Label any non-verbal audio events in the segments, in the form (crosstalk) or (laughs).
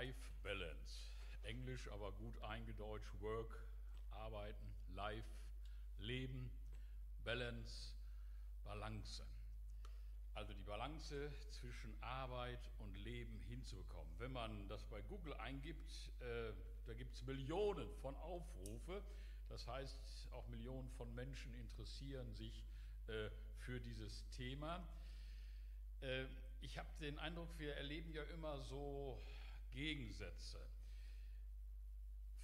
Work-Life-Balance. Englisch, aber gut eingedeutscht. Work, arbeiten, Life, Leben, Balance, Balance. Also die Balance zwischen Arbeit und Leben hinzubekommen. Wenn man das bei Google eingibt, äh, da gibt es Millionen von Aufrufe. Das heißt, auch Millionen von Menschen interessieren sich äh, für dieses Thema. Äh, ich habe den Eindruck, wir erleben ja immer so Gegensätze.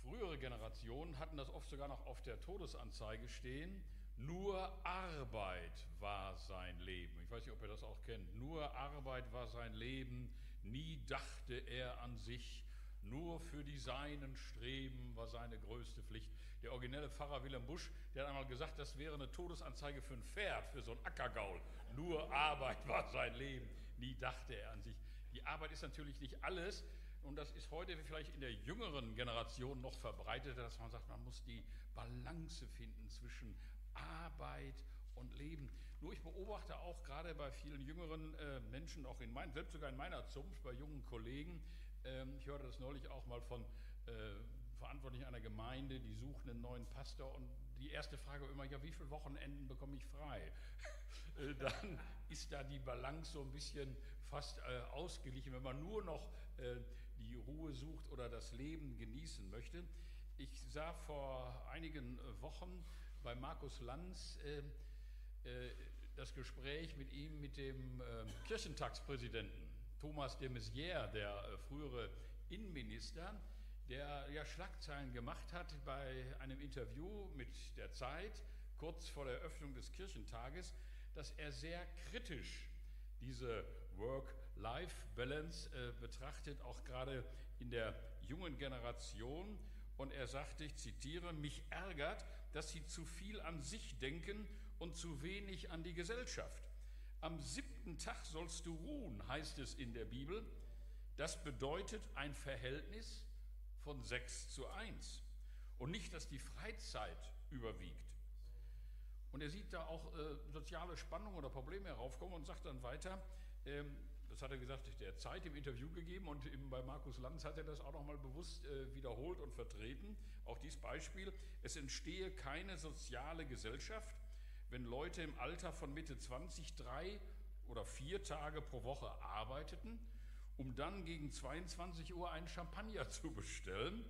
Frühere Generationen hatten das oft sogar noch auf der Todesanzeige stehen. Nur Arbeit war sein Leben. Ich weiß nicht, ob ihr das auch kennt. Nur Arbeit war sein Leben. Nie dachte er an sich. Nur für die Seinen streben war seine größte Pflicht. Der originelle Pfarrer Wilhelm Busch, der hat einmal gesagt, das wäre eine Todesanzeige für ein Pferd, für so ein Ackergaul. Nur Arbeit (laughs) war sein Leben. Nie dachte er an sich. Die Arbeit ist natürlich nicht alles. Und das ist heute vielleicht in der jüngeren Generation noch verbreitet, dass man sagt, man muss die Balance finden zwischen Arbeit und Leben. Nur ich beobachte auch gerade bei vielen jüngeren äh, Menschen, auch in mein, selbst sogar in meiner Zunft, bei jungen Kollegen, ähm, ich hörte das neulich auch mal von äh, Verantwortlichen einer Gemeinde, die suchen einen neuen Pastor und die erste Frage war immer, ja, wie viele Wochenenden bekomme ich frei? (laughs) Äh, dann ist da die Balance so ein bisschen fast äh, ausgeglichen, wenn man nur noch äh, die Ruhe sucht oder das Leben genießen möchte. Ich sah vor einigen Wochen bei Markus Lanz äh, äh, das Gespräch mit ihm, mit dem äh, Kirchentagspräsidenten Thomas de Maizière, der frühere Innenminister, der ja Schlagzeilen gemacht hat bei einem Interview mit der Zeit, kurz vor der Eröffnung des Kirchentages, dass er sehr kritisch diese Work-Life-Balance äh, betrachtet, auch gerade in der jungen Generation. Und er sagte, ich zitiere, mich ärgert, dass sie zu viel an sich denken und zu wenig an die Gesellschaft. Am siebten Tag sollst du ruhen, heißt es in der Bibel. Das bedeutet ein Verhältnis von 6 zu 1 und nicht, dass die Freizeit überwiegt. Und er sieht da auch äh, soziale Spannungen oder Probleme heraufkommen und sagt dann weiter, ähm, das hat er gesagt, der Zeit im Interview gegeben und eben bei Markus Lanz hat er das auch nochmal bewusst äh, wiederholt und vertreten. Auch dieses Beispiel, es entstehe keine soziale Gesellschaft, wenn Leute im Alter von Mitte 20 drei oder vier Tage pro Woche arbeiteten, um dann gegen 22 Uhr einen Champagner (laughs) zu bestellen.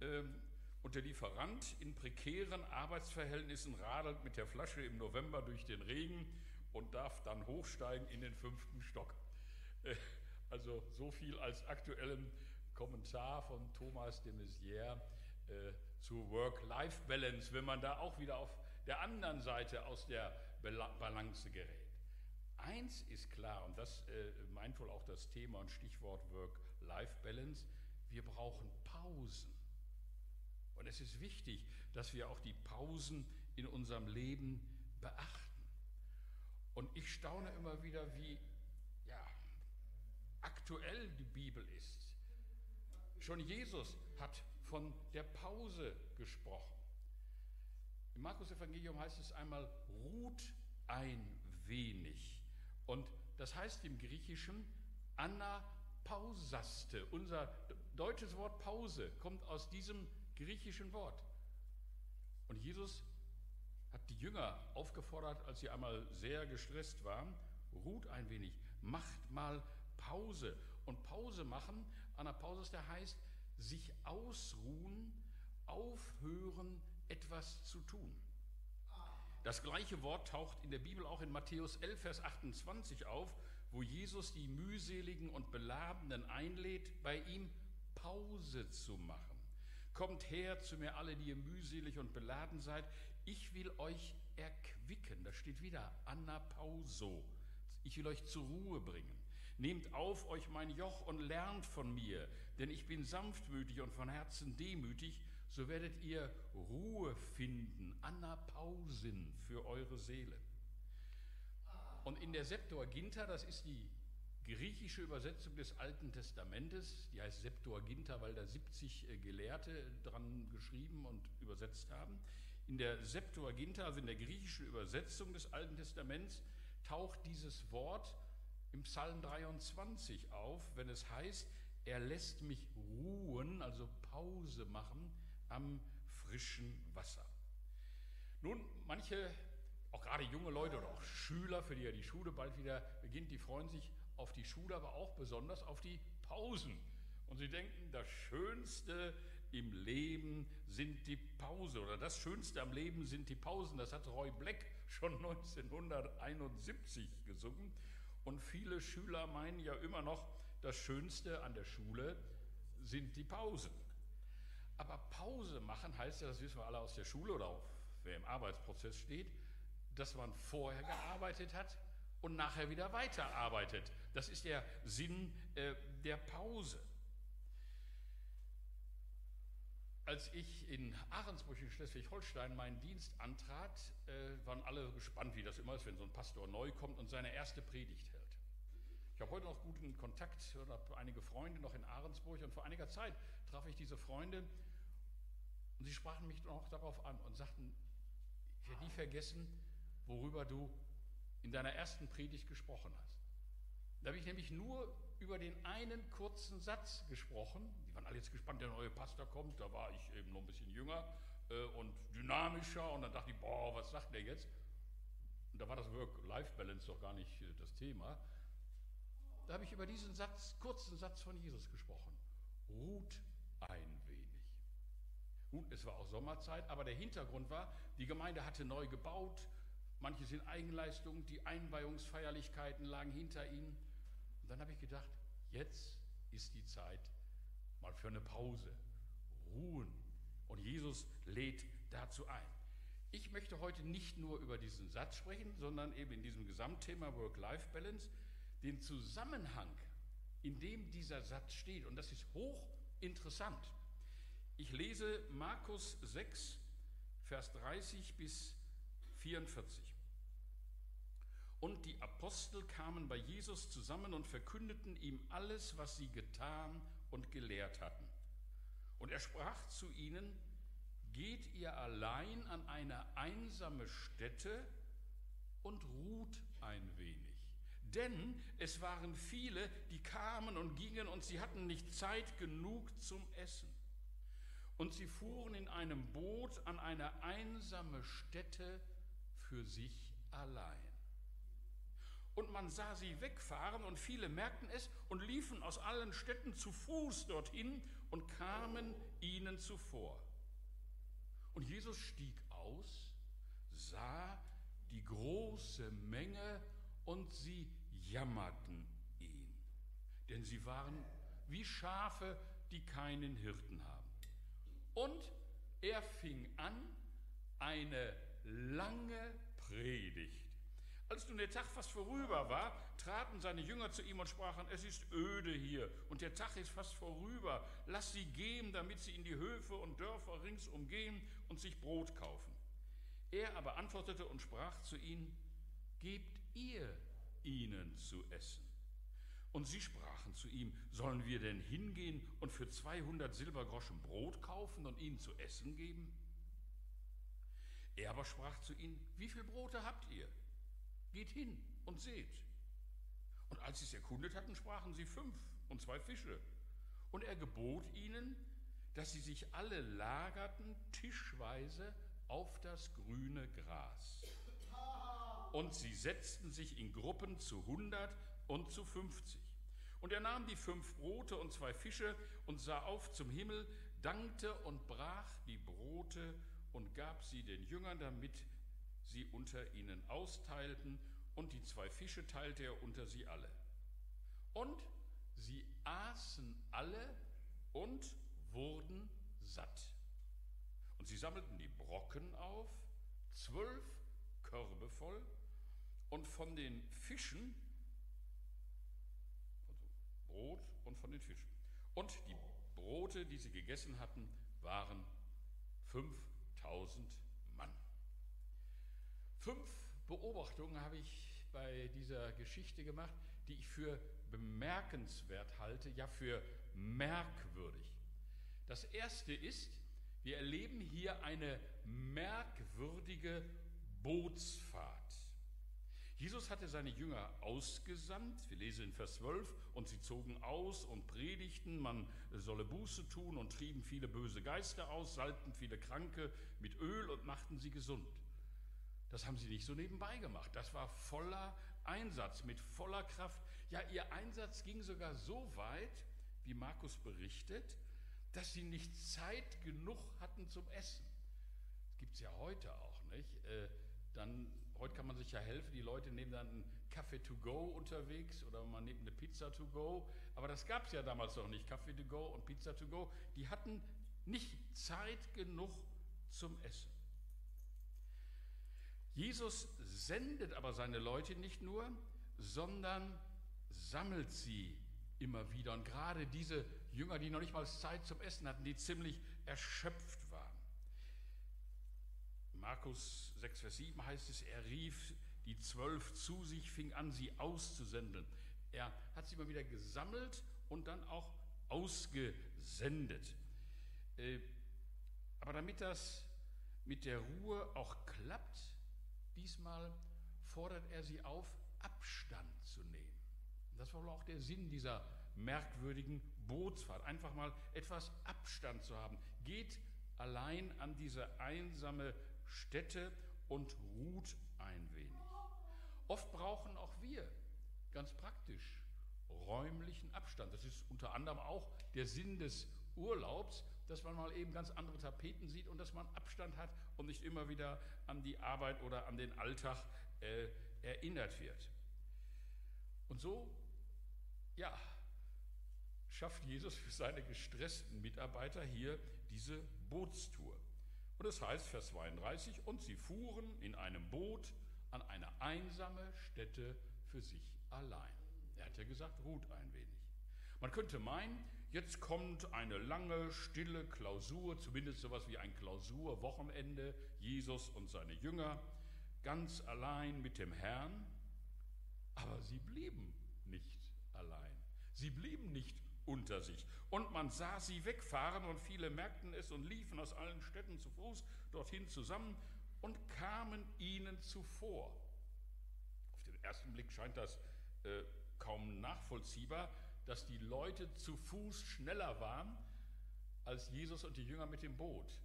Ähm, und der Lieferant in prekären Arbeitsverhältnissen radelt mit der Flasche im November durch den Regen und darf dann hochsteigen in den fünften Stock. (laughs) Also so viel als aktuellen Kommentar von Thomas de Maizière äh, zu Work-Life-Balance, wenn man da auch wieder auf der anderen Seite aus der Balance gerät. Eins ist klar, und das äh, meint wohl auch das Thema und Stichwort Work-Life-Balance, wir brauchen Pausen. Und es ist wichtig, dass wir auch die Pausen in unserem Leben beachten. Und ich staune immer wieder, wie aktuell die Bibel ist. Schon Jesus hat von der Pause gesprochen. Im Markus Evangelium heißt es einmal, ruht ein wenig. Und das heißt im Griechischen Anapausaste. Unser deutsches Wort Pause kommt aus diesem griechischen Wort. Und Jesus hat die Jünger aufgefordert, als sie einmal sehr gestresst waren, ruht ein wenig, macht mal Pause. Und Pause machen, Anapausis, der heißt, sich ausruhen, aufhören, etwas zu tun. Das gleiche Wort taucht in der Bibel auch in Matthäus 11, Vers 28 auf, wo Jesus die mühseligen und Beladenen einlädt, bei ihm Pause zu machen. Kommt her zu mir alle, die ihr mühselig und beladen seid. Ich will euch erquicken. Da steht wieder Anapauso. Ich will euch zur Ruhe bringen. Nehmt auf euch mein Joch und lernt von mir, denn ich bin sanftmütig und von Herzen demütig, so werdet ihr Ruhe finden, Anapausin für eure Seele. Und in der Septuaginta, das ist die griechische Übersetzung des Alten Testamentes, die heißt Septuaginta, weil da 70 äh, Gelehrte dran geschrieben und übersetzt haben. In der Septuaginta, also in der griechischen Übersetzung des Alten Testaments, taucht dieses Wort im Psalm 23 auf, wenn es heißt, er lässt mich ruhen, also Pause machen am frischen Wasser. Nun, manche, auch gerade junge Leute oder auch Schüler, für die ja die Schule bald wieder beginnt, die freuen sich auf die Schule, aber auch besonders auf die Pausen. Und sie denken, das Schönste im Leben sind die Pausen oder das Schönste am Leben sind die Pausen. Das hat Roy Black schon (laughs) 1971 gesungen. Und viele Schüler meinen ja immer noch, das Schönste an der Schule sind die Pausen. Aber Pause machen heißt ja, das wissen wir alle aus der Schule oder auch wer im Arbeitsprozess steht, dass man vorher gearbeitet hat und nachher wieder weiterarbeitet. Das ist der Sinn äh, der Pause. Als ich in Ahrensburg in Schleswig-Holstein meinen Dienst antrat, äh, waren alle gespannt, wie das immer ist, wenn so ein Pastor neu kommt und seine erste Predigt hält. Ich habe heute noch guten Kontakt und habe einige Freunde noch in Ahrensburg und vor einiger Zeit traf ich diese Freunde und sie sprachen mich noch darauf an und sagten, ich werde nie vergessen, worüber du in deiner ersten Predigt gesprochen hast. Da habe ich nämlich nur über den einen kurzen Satz gesprochen. Die waren alle jetzt gespannt, der neue Pastor kommt. Da war ich eben noch ein bisschen jünger äh, und dynamischer. Und dann dachte ich, boah, was sagt der jetzt? Und da war das Work-Life-Balance doch gar nicht äh, das Thema. Da habe ich über diesen Satz, kurzen Satz von Jesus gesprochen. Ruht ein wenig. Gut, es war auch Sommerzeit, aber der Hintergrund war, die Gemeinde hatte neu gebaut, manche sind Eigenleistungen, die Einweihungsfeierlichkeiten lagen hinter ihnen. Und dann habe ich gedacht, jetzt ist die Zeit mal für eine Pause, ruhen. Und Jesus lädt dazu ein. Ich möchte heute nicht nur über diesen Satz sprechen, sondern eben in diesem Gesamtthema Work-Life-Balance den Zusammenhang, in dem dieser Satz steht. Und das ist hochinteressant. Ich lese Markus 6, Vers 30 bis 44. Und die Apostel kamen bei Jesus zusammen und verkündeten ihm alles, was sie getan und gelehrt hatten. Und er sprach zu ihnen, geht ihr allein an eine einsame Stätte und ruht ein wenig. Denn es waren viele, die kamen und gingen und sie hatten nicht Zeit genug zum Essen. Und sie fuhren in einem Boot an eine einsame Stätte für sich allein. Und man sah sie wegfahren und viele merkten es und liefen aus allen Städten zu Fuß dorthin und kamen ihnen zuvor. Und Jesus stieg aus, sah die große Menge und sie jammerten ihn, denn sie waren wie Schafe, die keinen Hirten haben. Und er fing an, eine lange Predigt als nun der Tag fast vorüber war, traten seine Jünger zu ihm und sprachen, es ist öde hier und der Tag ist fast vorüber. Lass sie gehen, damit sie in die Höfe und Dörfer ringsum gehen und sich Brot kaufen. Er aber antwortete und sprach zu ihnen, gebt ihr ihnen zu essen. Und sie sprachen zu ihm, sollen wir denn hingehen und für 200 Silbergroschen Brot kaufen und ihnen zu essen geben? Er aber sprach zu ihnen, wie viel Brote habt ihr? Geht hin und seht. Und als sie es erkundet hatten, sprachen sie fünf und zwei Fische. Und er gebot ihnen, dass sie sich alle lagerten tischweise auf das grüne Gras. Und sie setzten sich in Gruppen zu hundert und zu fünfzig. Und er nahm die fünf Brote und zwei Fische und sah auf zum Himmel, dankte und brach die Brote und gab sie den Jüngern, damit sie unter ihnen austeilten, und die zwei Fische teilte er unter sie alle. Und sie aßen alle und wurden satt. Und sie sammelten die Brocken auf, zwölf Körbe voll, und von den Fischen, also Brot und von den Fischen. Und die Brote, die sie gegessen hatten, waren 5000 Fünf Beobachtungen habe ich bei dieser Geschichte gemacht, die ich für bemerkenswert halte, ja für merkwürdig. Das erste ist, wir erleben hier eine merkwürdige Bootsfahrt. Jesus hatte seine Jünger ausgesandt, wir lesen in Vers 12, und sie zogen aus und predigten, man solle Buße tun und trieben viele böse Geister aus, salbten viele Kranke mit Öl und machten sie gesund. Das haben sie nicht so nebenbei gemacht. Das war voller Einsatz, mit voller Kraft. Ja, ihr Einsatz ging sogar so weit, wie Markus berichtet, dass sie nicht Zeit genug hatten zum Essen. Das gibt es ja heute auch, nicht? Äh, dann, heute kann man sich ja helfen, die Leute nehmen dann einen Kaffee to go unterwegs oder man nimmt eine Pizza to go. Aber das gab es ja damals noch nicht, Kaffee to go und Pizza to go. Die hatten nicht Zeit genug zum Essen. Jesus sendet aber seine Leute nicht nur, sondern sammelt sie immer wieder. Und gerade diese Jünger, die noch nicht mal Zeit zum Essen hatten, die ziemlich erschöpft waren. Markus 6, Vers 7 heißt es, er rief die zwölf zu sich, fing an, sie auszusenden. Er hat sie immer wieder gesammelt und dann auch ausgesendet. Äh, aber damit das mit der Ruhe auch klappt, diesmal fordert er sie auf, Abstand zu nehmen. Das war wohl auch der Sinn dieser merkwürdigen Bootsfahrt, einfach mal etwas Abstand zu haben. Geht allein an diese einsame Stätte und ruht ein wenig. Oft brauchen auch wir ganz praktisch räumlichen Abstand. Das ist unter anderem auch der Sinn des Urlaubs, dass man mal eben ganz andere Tapeten sieht und dass man Abstand hat und nicht immer wieder an die Arbeit oder an den Alltag äh, erinnert wird. Und so, ja, schafft Jesus für seine gestressten Mitarbeiter hier diese Bootstour. Und es das heißt, Vers 32, und sie fuhren in einem Boot an eine einsame Stätte für sich allein. Er hat ja gesagt, ruht ein wenig. Man könnte meinen, jetzt kommt eine lange, stille Klausur, zumindest sowas wie ein Klausurwochenende, Jesus und seine Jünger, ganz allein mit dem Herrn. Aber sie blieben nicht allein. Sie blieben nicht unter sich. Und man sah sie wegfahren und viele merkten es und liefen aus allen Städten zu Fuß dorthin zusammen und kamen ihnen zuvor. Auf den ersten Blick scheint das äh, kaum nachvollziehbar, dass die Leute zu Fuß schneller waren als Jesus und die Jünger mit dem Boot.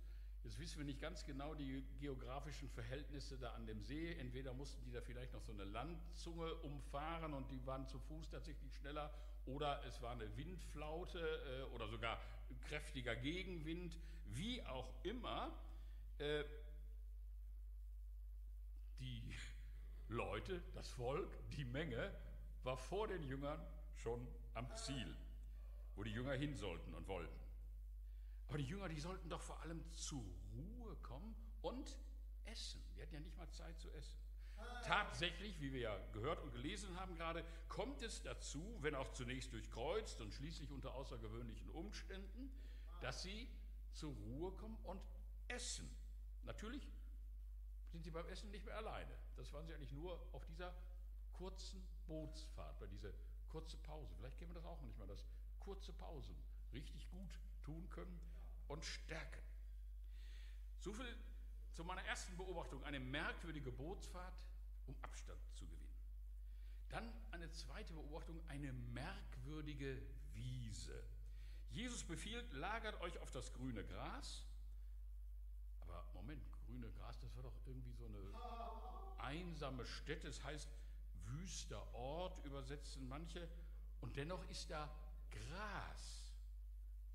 Jetzt wissen wir nicht ganz genau die geografischen Verhältnisse da an dem See. Entweder mussten die da vielleicht noch so eine Landzunge umfahren und die waren zu Fuß tatsächlich schneller oder es war eine Windflaute äh, oder sogar kräftiger Gegenwind. Wie auch immer, äh, die Leute, das Volk, die Menge war vor den Jüngern schon am Ziel, wo die Jünger hin sollten und wollten. Aber die Jünger, die sollten doch vor allem zur Ruhe kommen und essen. Die hatten ja nicht mal Zeit zu essen. Tatsächlich, wie wir ja gehört und gelesen haben gerade, kommt es dazu, wenn auch zunächst durchkreuzt und schließlich unter außergewöhnlichen Umständen, dass sie zur Ruhe kommen und essen. Natürlich sind sie beim Essen nicht mehr alleine. Das waren sie eigentlich nur auf dieser kurzen Bootsfahrt, bei dieser kurzen Pause. Vielleicht kennen wir das auch nicht mal, dass kurze Pausen richtig gut tun können und stärken. So viel zu meiner ersten Beobachtung, eine merkwürdige Bootsfahrt, um Abstand zu gewinnen. Dann eine zweite Beobachtung, eine merkwürdige Wiese. Jesus befiehlt, lagert euch auf das grüne Gras. Aber Moment, grüne Gras, das war doch irgendwie so eine einsame Stätte. Es das heißt wüster Ort, übersetzen manche. Und dennoch ist da Gras.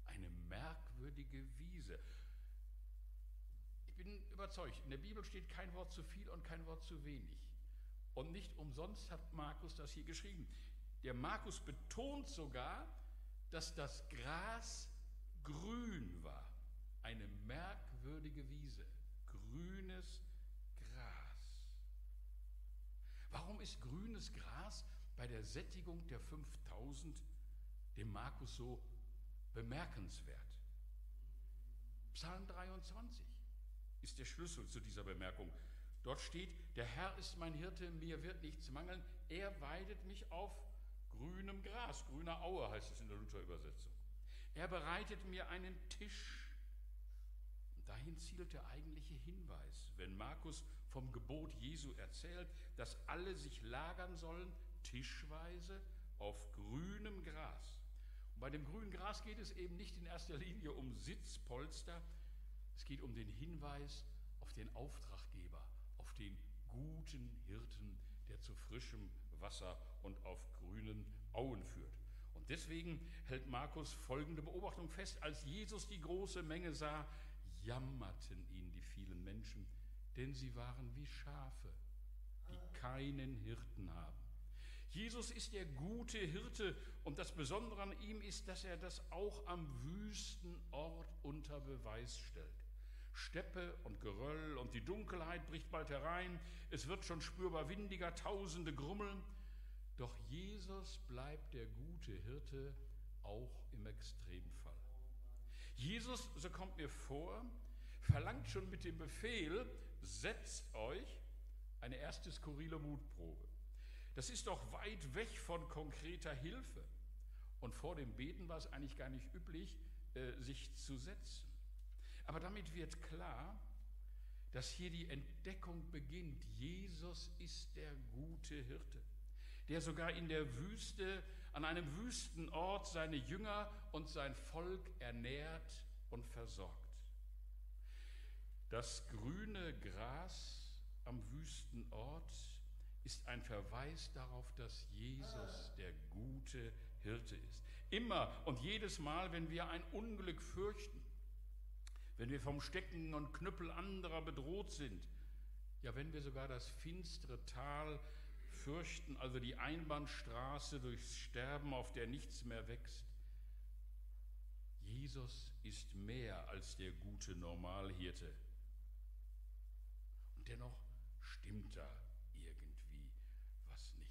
Eine merkwürdige Wiese bin überzeugt, in der Bibel steht kein Wort zu viel und kein Wort zu wenig. Und nicht umsonst hat Markus das hier geschrieben. Der Markus betont sogar, dass das Gras grün war. Eine merkwürdige Wiese. Grünes Gras. Warum ist grünes Gras bei der Sättigung der 5000 dem Markus so bemerkenswert? Psalm 23 ist der Schlüssel zu dieser Bemerkung. Dort steht, der Herr ist mein Hirte, mir wird nichts mangeln, er weidet mich auf grünem Gras, grüner Aue heißt es in der Luther-Übersetzung. Er bereitet mir einen Tisch. Und dahin zielt der eigentliche Hinweis, wenn Markus vom Gebot Jesu erzählt, dass alle sich lagern sollen, tischweise, auf grünem Gras. Und bei dem grünen Gras geht es eben nicht in erster Linie um Sitzpolster, es geht um den Hinweis auf den Auftraggeber, auf den guten Hirten, der zu frischem Wasser und auf grünen Auen führt. Und deswegen hält Markus folgende Beobachtung fest. Als Jesus die große Menge sah, jammerten ihn die vielen Menschen, denn sie waren wie Schafe, die keinen Hirten haben. Jesus ist der gute Hirte und das Besondere an ihm ist, dass er das auch am wüsten Ort unter Beweis stellt. Steppe und Geröll und die Dunkelheit bricht bald herein, es wird schon spürbar windiger, tausende grummeln, doch Jesus bleibt der gute Hirte auch im Extremfall. Jesus, so kommt mir vor, verlangt schon mit dem Befehl, setzt euch eine erste skurrile Mutprobe. Das ist doch weit weg von konkreter Hilfe. Und vor dem Beten war es eigentlich gar nicht üblich, äh, sich zu setzen. Aber damit wird klar, dass hier die Entdeckung beginnt. Jesus ist der gute Hirte, der sogar in der Wüste, an einem Wüstenort, seine Jünger und sein Volk ernährt und versorgt. Das grüne Gras am Wüstenort ist ein Verweis darauf, dass Jesus der gute Hirte ist. Immer und jedes Mal, wenn wir ein Unglück fürchten, wenn wir vom Stecken und Knüppel anderer bedroht sind, ja, wenn wir sogar das finstere Tal fürchten, also die Einbahnstraße durchs Sterben, auf der nichts mehr wächst. Jesus ist mehr als der gute Normalhirte. Und dennoch stimmt da irgendwie was nicht.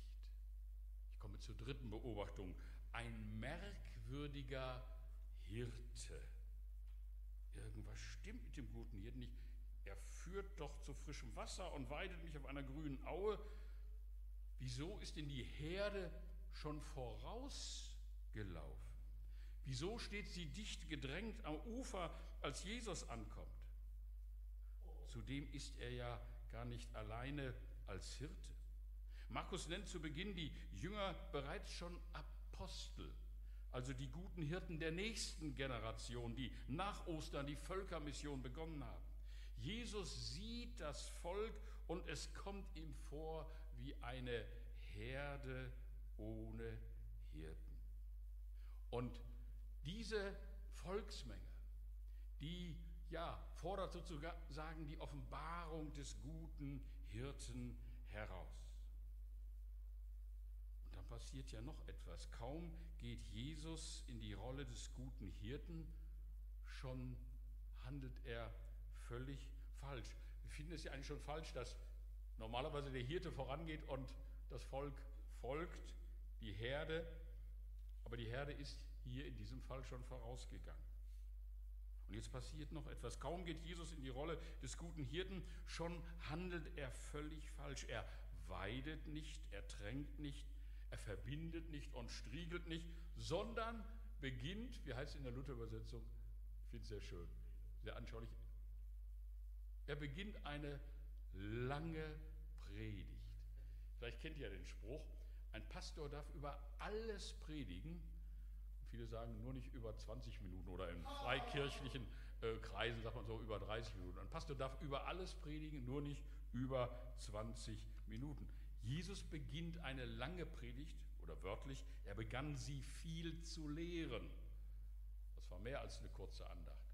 Ich komme zur dritten Beobachtung. Ein merkwürdiger Hirte. Irgendwas stimmt mit dem guten Hirten nicht. Er führt doch zu frischem Wasser und weidet mich auf einer grünen Aue. Wieso ist denn die Herde schon vorausgelaufen? Wieso steht sie dicht gedrängt am Ufer, als Jesus ankommt? Zudem ist er ja gar nicht alleine als Hirte. Markus nennt zu Beginn die Jünger bereits schon Apostel also die guten Hirten der nächsten Generation, die nach Ostern die Völkermission begonnen haben. Jesus sieht das Volk und es kommt ihm vor wie eine Herde ohne Hirten. Und diese Volksmenge, die ja, fordert sozusagen die Offenbarung des guten Hirten heraus passiert ja noch etwas. Kaum geht Jesus in die Rolle des guten Hirten, schon handelt er völlig falsch. Wir finden es ja eigentlich schon falsch, dass normalerweise der Hirte vorangeht und das Volk folgt, die Herde, aber die Herde ist hier in diesem Fall schon vorausgegangen. Und jetzt passiert noch etwas. Kaum geht Jesus in die Rolle des guten Hirten, schon handelt er völlig falsch. Er weidet nicht, er tränkt nicht, er verbindet nicht und striegelt nicht, sondern beginnt, wie heißt es in der Luther-Übersetzung, ich finde es sehr schön, sehr anschaulich, er beginnt eine lange Predigt. Vielleicht kennt ihr ja den Spruch, ein Pastor darf über alles predigen. Viele sagen nur nicht über 20 Minuten oder in freikirchlichen äh, Kreisen sagt man so über 30 Minuten. Ein Pastor darf über alles predigen, nur nicht über 20 Minuten. Jesus beginnt eine lange Predigt oder wörtlich, er begann sie viel zu lehren. Das war mehr als eine kurze Andacht.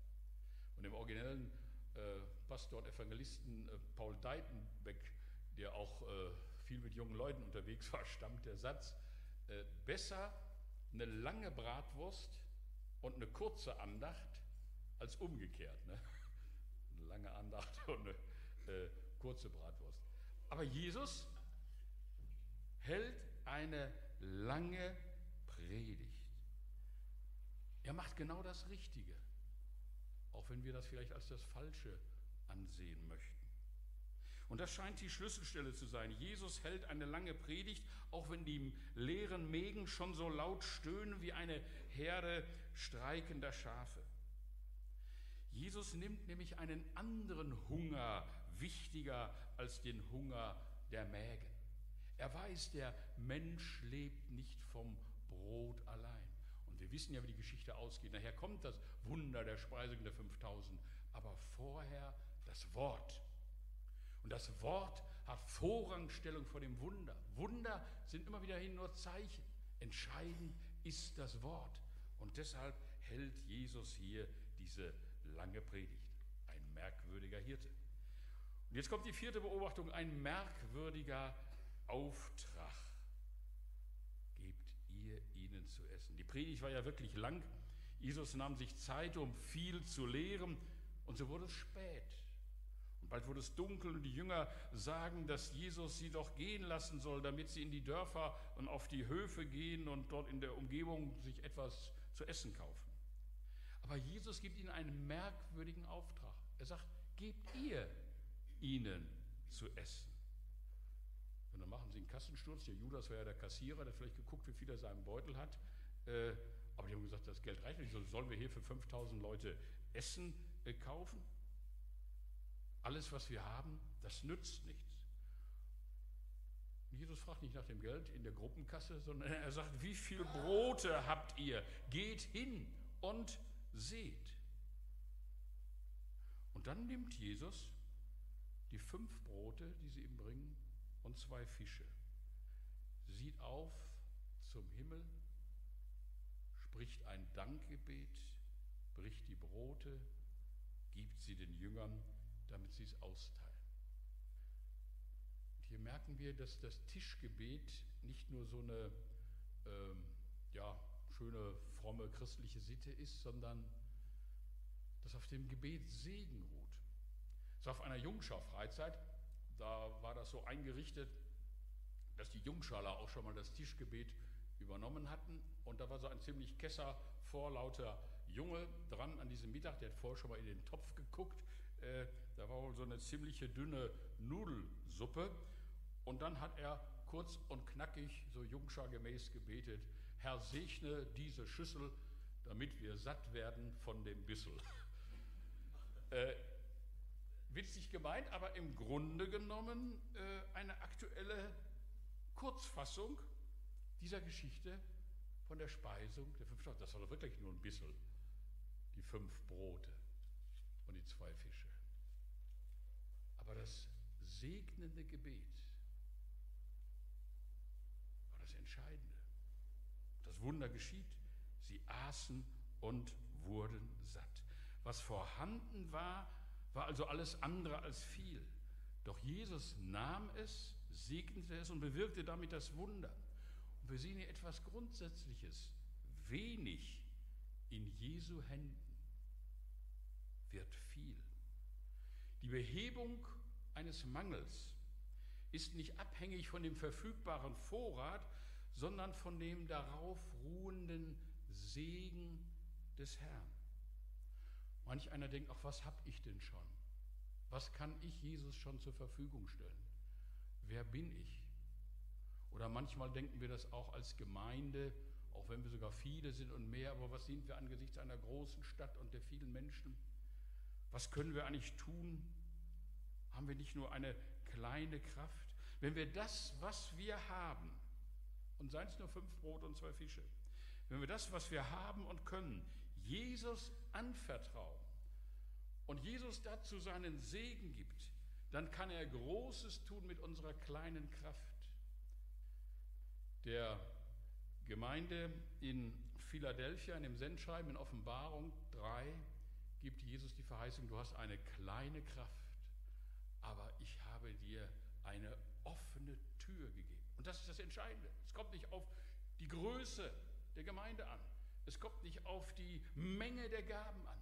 Und im originellen äh, Pastor und Evangelisten äh, Paul Deitenbeck, der auch äh, viel mit jungen Leuten unterwegs war, (laughs) stammt der Satz, äh, besser eine lange Bratwurst und eine kurze Andacht als umgekehrt. Ne? (laughs) Eine lange Andacht (laughs) und eine äh, kurze Bratwurst. Aber Jesus hält eine lange Predigt. Er macht genau das Richtige, auch wenn wir das vielleicht als das Falsche ansehen möchten. Und das scheint die Schlüsselstelle zu sein. Jesus hält eine lange Predigt, auch wenn die leeren Mägen schon so laut stöhnen wie eine Herde streikender Schafe. Jesus nimmt nämlich einen anderen Hunger wichtiger als den Hunger der Mägen. Er weiß, der Mensch lebt nicht vom Brot allein. Und wir wissen ja, wie die Geschichte ausgeht. Nachher kommt das Wunder der Speisung der 5000, aber vorher das Wort. Und das Wort hat Vorrangstellung vor dem Wunder. Wunder sind immer wiederhin nur Zeichen. Entscheidend ist das Wort. Und deshalb hält Jesus hier diese lange Predigt. Ein merkwürdiger Hirte. Und jetzt kommt die vierte Beobachtung, ein merkwürdiger Auftrag. Gebt ihr ihnen zu essen. Die Predigt war ja wirklich lang. Jesus nahm sich Zeit, um viel zu lehren. Und so wurde es spät. Und bald wurde es dunkel und die Jünger sagen, dass Jesus sie doch gehen lassen soll, damit sie in die Dörfer und auf die Höfe gehen und dort in der Umgebung sich etwas zu essen kaufen. Aber Jesus gibt ihnen einen merkwürdigen Auftrag. Er sagt, gebt ihr ihnen zu essen. Und dann machen sie einen Kassensturz. Der Judas war ja der Kassierer, der vielleicht geguckt, wie viel er seinem Beutel hat. Äh, aber die haben gesagt, das Geld reicht nicht. Sollen wir hier für 5000 Leute Essen äh, kaufen? Alles, was wir haben, das nützt nichts. Jesus fragt nicht nach dem Geld in der Gruppenkasse, sondern er sagt, wie viel Brote habt ihr? Geht hin und seht. Und dann nimmt Jesus die fünf Brote, die sie ihm bringen, und zwei Fische, sieht auf zum Himmel, spricht ein Dankgebet, bricht die Brote, gibt sie den Jüngern, damit sie es austeilen. Und hier merken wir, dass das Tischgebet nicht nur so eine ähm, ja, schöne, fromme christliche Sitte ist, sondern dass auf dem Gebet Segen ruht. So auf einer Jungschar-Freizeit, da war das so eingerichtet, dass die Jungschaler auch schon mal das Tischgebet übernommen hatten. Und da war so ein ziemlich kesser, vorlauter Junge dran an diesem Mittag, der hat vorher schon mal in den Topf geguckt. Äh, da war wohl so eine ziemliche dünne Nudelsuppe. Und dann hat er kurz und knackig, so jungschargemäß gebetet, Herr segne diese Schüssel, damit wir satt werden von dem Bissel. (laughs) witzig gemeint, aber im Grunde genommen äh, eine aktuelle Kurzfassung dieser Geschichte von der Speisung der fünf Stunden. Das war doch wirklich nur ein bisschen, die fünf Brote und die zwei Fische. Aber das segnende Gebet war das Entscheidende. Das Wunder geschieht. Sie aßen und wurden satt. Was vorhanden war, war also alles andere als viel. Doch Jesus nahm es, segnete es und bewirkte damit das Wunder. Und wir sehen hier etwas Grundsätzliches. Wenig in Jesu Händen wird viel. Die Behebung eines Mangels ist nicht abhängig von dem verfügbaren Vorrat, sondern von dem darauf ruhenden Segen des Herrn. Manch einer denkt, ach, was habe ich denn schon? Was kann ich Jesus schon zur Verfügung stellen? Wer bin ich? Oder manchmal denken wir das auch als Gemeinde, auch wenn wir sogar viele sind und mehr, aber was sind wir angesichts einer großen Stadt und der vielen Menschen? Was können wir eigentlich tun? Haben wir nicht nur eine kleine Kraft? Wenn wir das, was wir haben, und seien es nur fünf Brot und zwei Fische, wenn wir das, was wir haben und können, Jesus anvertrauen und Jesus dazu seinen Segen gibt, dann kann er Großes tun mit unserer kleinen Kraft. Der Gemeinde in Philadelphia, in dem Sendschreiben in Offenbarung 3, gibt Jesus die Verheißung, du hast eine kleine Kraft, aber ich habe dir eine offene Tür gegeben. Und das ist das Entscheidende. Es kommt nicht auf die Größe der Gemeinde an. Es kommt nicht auf die Menge der Gaben an.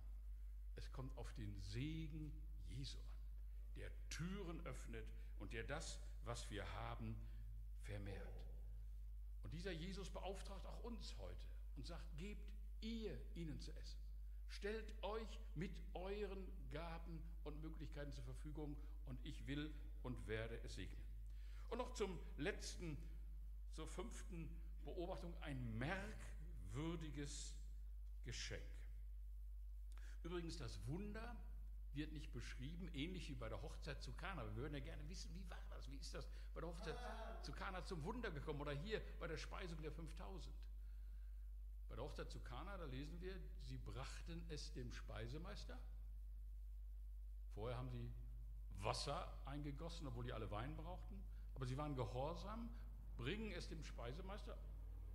Es kommt auf den Segen Jesu an, der Türen öffnet und der das, was wir haben, vermehrt. Und dieser Jesus beauftragt auch uns heute und sagt, gebt ihr ihnen zu essen. Stellt euch mit euren Gaben und Möglichkeiten zur Verfügung und ich will und werde es segnen. Und noch zum letzten, zur fünften Beobachtung, ein merkwürdiges Geschenk. Übrigens, das Wunder wird nicht beschrieben, ähnlich wie bei der Hochzeit zu Kana. Wir würden ja gerne wissen, wie war das? Wie ist das bei der Hochzeit zu Kana zum Wunder gekommen oder hier bei der Speisung der 5000? Bei der Hochzeit zu Kana, da lesen wir, sie brachten es dem Speisemeister. Vorher haben sie Wasser eingegossen, obwohl die alle Wein brauchten. Aber sie waren gehorsam, bringen es dem Speisemeister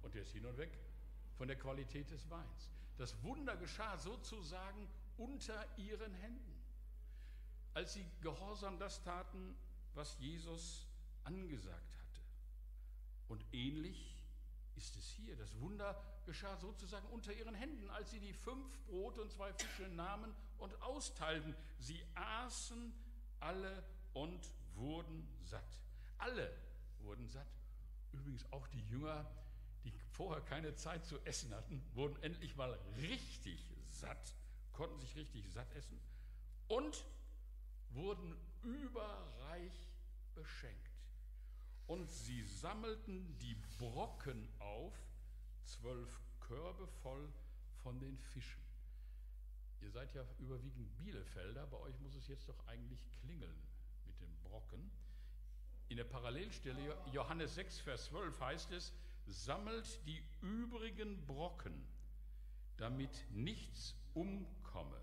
und der ist hin und weg von der Qualität des Weins. Das Wunder geschah sozusagen unter ihren Händen als sie gehorsam das taten, was Jesus angesagt hatte. Und ähnlich ist es hier. Das Wunder geschah sozusagen unter ihren Händen, als sie die fünf Brote und zwei Fische nahmen und austeilten. Sie aßen alle und wurden satt. Alle wurden satt. Übrigens auch die Jünger, die vorher keine Zeit zu essen hatten, wurden endlich mal richtig satt, konnten sich richtig satt essen. Und wurden überreich beschenkt. Und sie sammelten die Brocken auf, zwölf Körbe voll von den Fischen. Ihr seid ja überwiegend Bielefelder, bei euch muss es jetzt doch eigentlich klingeln mit den Brocken. In der Parallelstelle Johannes 6, Vers 12 heißt es, sammelt die übrigen Brocken, damit nichts umkomme.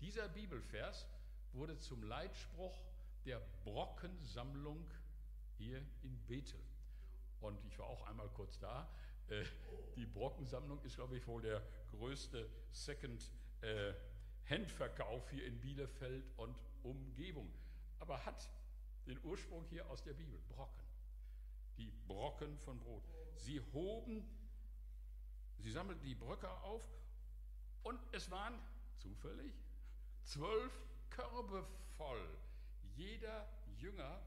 Dieser Bibelvers wurde zum Leitspruch der Brockensammlung hier in Bethel. Und ich war auch einmal kurz da. Äh, die Brockensammlung ist, glaube ich, wohl der größte Second-Hand-Verkauf hier in Bielefeld und Umgebung. Aber hat den Ursprung hier aus der Bibel. Brocken. Die Brocken von Brot. Sie hoben, sie sammelten die Bröcke auf und es waren zufällig zwölf Körbe voll. Jeder Jünger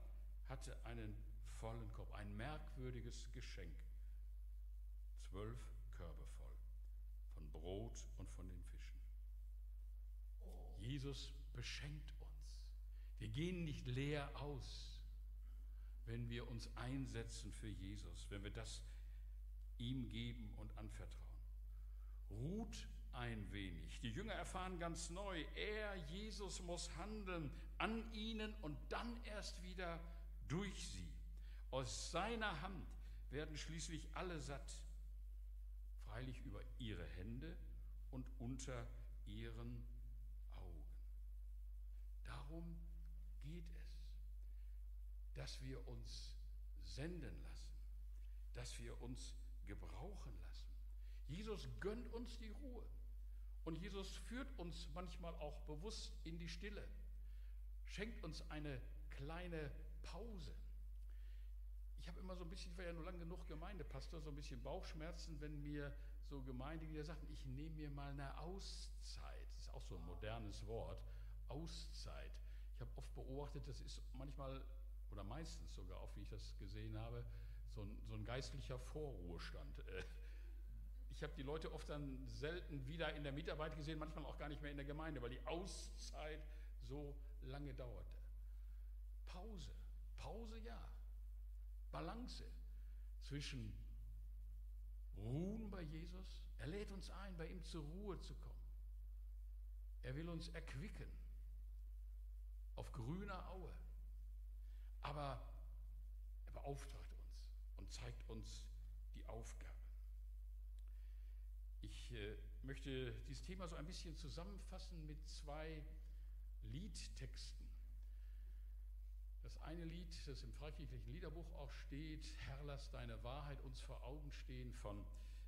hatte einen vollen Korb, ein merkwürdiges Geschenk. Zwölf Körbe voll von Brot und von den Fischen. Jesus beschenkt uns. Wir gehen nicht leer aus, wenn wir uns einsetzen für Jesus, wenn wir das ihm geben und anvertrauen. Ruht ein wenig. Die Jünger erfahren ganz neu, er, Jesus, muss handeln an ihnen und dann erst wieder durch sie. Aus seiner Hand werden schließlich alle satt, freilich über ihre Hände und unter ihren Augen. Darum geht es, dass wir uns senden lassen, dass wir uns gebrauchen lassen. Jesus gönnt uns die Ruhe. Und Jesus führt uns manchmal auch bewusst in die Stille, schenkt uns eine kleine Pause. Ich habe immer so ein bisschen, ich war ja nur lange genug Gemeindepastor, so ein bisschen Bauchschmerzen, wenn mir so Gemeindeglieder sagen, ich nehme mir mal eine Auszeit. Das ist auch so ein modernes Wort, Auszeit. Ich habe oft beobachtet, das ist manchmal oder meistens sogar, auch wie ich das gesehen habe, so ein, so ein geistlicher Vorruhestand. Äh, ich habe die Leute oft dann selten wieder in der Mitarbeit gesehen, manchmal auch gar nicht mehr in der Gemeinde, weil die Auszeit so lange dauerte. Pause, Pause ja. Balance zwischen Ruhen bei Jesus. Er lädt uns ein, bei ihm zur Ruhe zu kommen. Er will uns erquicken auf grüner Aue. Aber er beauftragt und zeigt uns die Aufgabe. Ich äh, möchte dieses Thema so ein bisschen zusammenfassen mit zwei Liedtexten. Das eine Lied, das im freikirchlichen Liederbuch auch steht, Herr, lass deine Wahrheit uns vor Augen stehen, von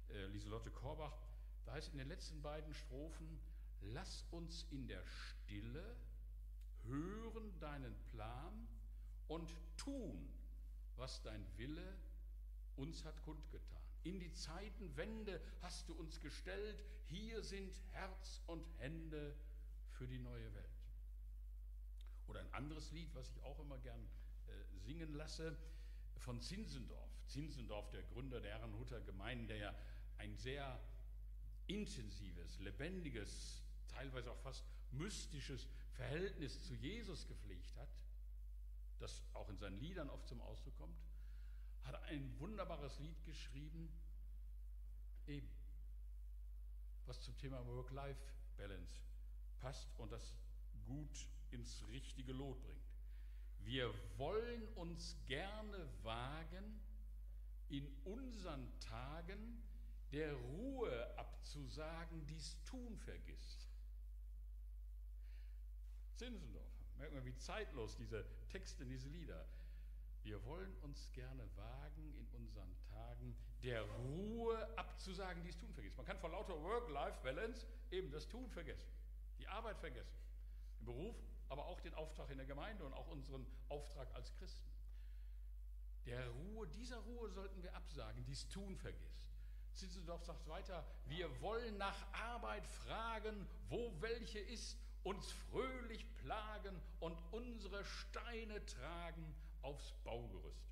äh, Lieselotte Korbach. Da heißt in den letzten beiden Strophen, lass uns in der Stille hören deinen Plan und tun, was dein Wille uns hat kundgetan. In die Zeitenwende hast du uns gestellt. Hier sind Herz und Hände für die neue Welt. Oder ein anderes Lied, was ich auch immer gern äh, singen lasse, von Zinsendorf. Zinsendorf, der Gründer der Herrenhuter Gemeinden, der ja ein sehr intensives, lebendiges, teilweise auch fast mystisches Verhältnis zu Jesus gepflegt hat, das auch in seinen Liedern oft zum Ausdruck kommt hat ein wunderbares Lied geschrieben, eben, was zum Thema Work-Life-Balance passt und das gut ins richtige Lot bringt. Wir wollen uns gerne wagen, in unseren Tagen der Ruhe abzusagen, die's Tun vergisst. Zinsendorf, merkt man, wie zeitlos diese Texte, diese Lieder. Wir wollen uns gerne wagen, in unseren Tagen der Ruhe abzusagen, die's Tun vergisst. Man kann vor lauter Work-Life-Balance eben das Tun vergessen, die Arbeit vergessen, im Beruf, aber auch den Auftrag in der Gemeinde und auch unseren Auftrag als Christen. Der Ruhe, dieser Ruhe sollten wir absagen, dies Tun vergisst. Zinzendorf sagt weiter, wir wollen nach Arbeit fragen, wo welche ist, uns fröhlich plagen und unsere Steine tragen aufs Baugerüst.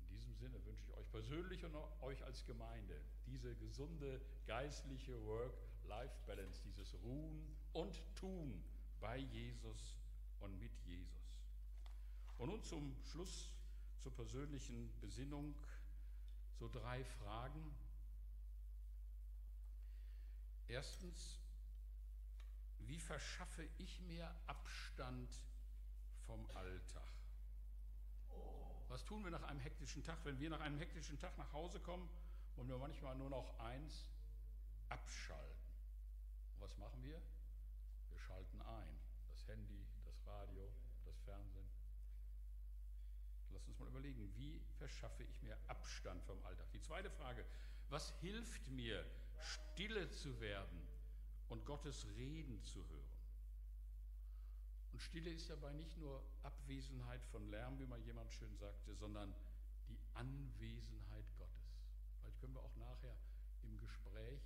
In diesem Sinne wünsche ich euch persönlich und euch als Gemeinde diese gesunde geistliche Work-Life-Balance, dieses Ruhen und Tun bei Jesus und mit Jesus. Und nun zum Schluss zur persönlichen Besinnung so drei Fragen. Erstens, wie verschaffe ich mir Abstand vom Alltag? Was tun wir nach einem hektischen Tag? Wenn wir nach einem hektischen Tag nach Hause kommen, wollen wir manchmal nur noch eins abschalten. Und was machen wir? Wir schalten ein. Das Handy, das Radio, das Fernsehen. Lass uns mal überlegen, wie verschaffe ich mir Abstand vom Alltag? Die zweite Frage, was hilft mir, stille zu werden und Gottes Reden zu hören? Und Stille ist dabei nicht nur Abwesenheit von Lärm, wie mal jemand schön sagte, sondern die Anwesenheit Gottes. Vielleicht können wir auch nachher im Gespräch,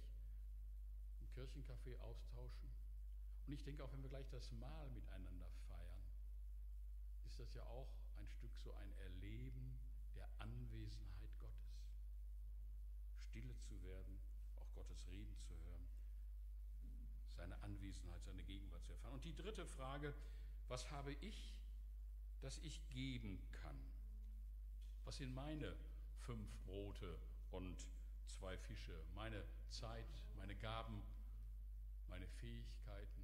im Kirchencafé austauschen. Und ich denke auch, wenn wir gleich das Mahl miteinander feiern, ist das ja auch ein Stück so ein Erleben der Anwesenheit Gottes. Stille zu werden, auch Gottes Reden zu hören, seine Anwesenheit, seine Gegenwart zu erfahren. Und die dritte Frage, was habe ich, das ich geben kann? Was sind meine fünf Brote und zwei Fische, meine Zeit, meine Gaben, meine Fähigkeiten?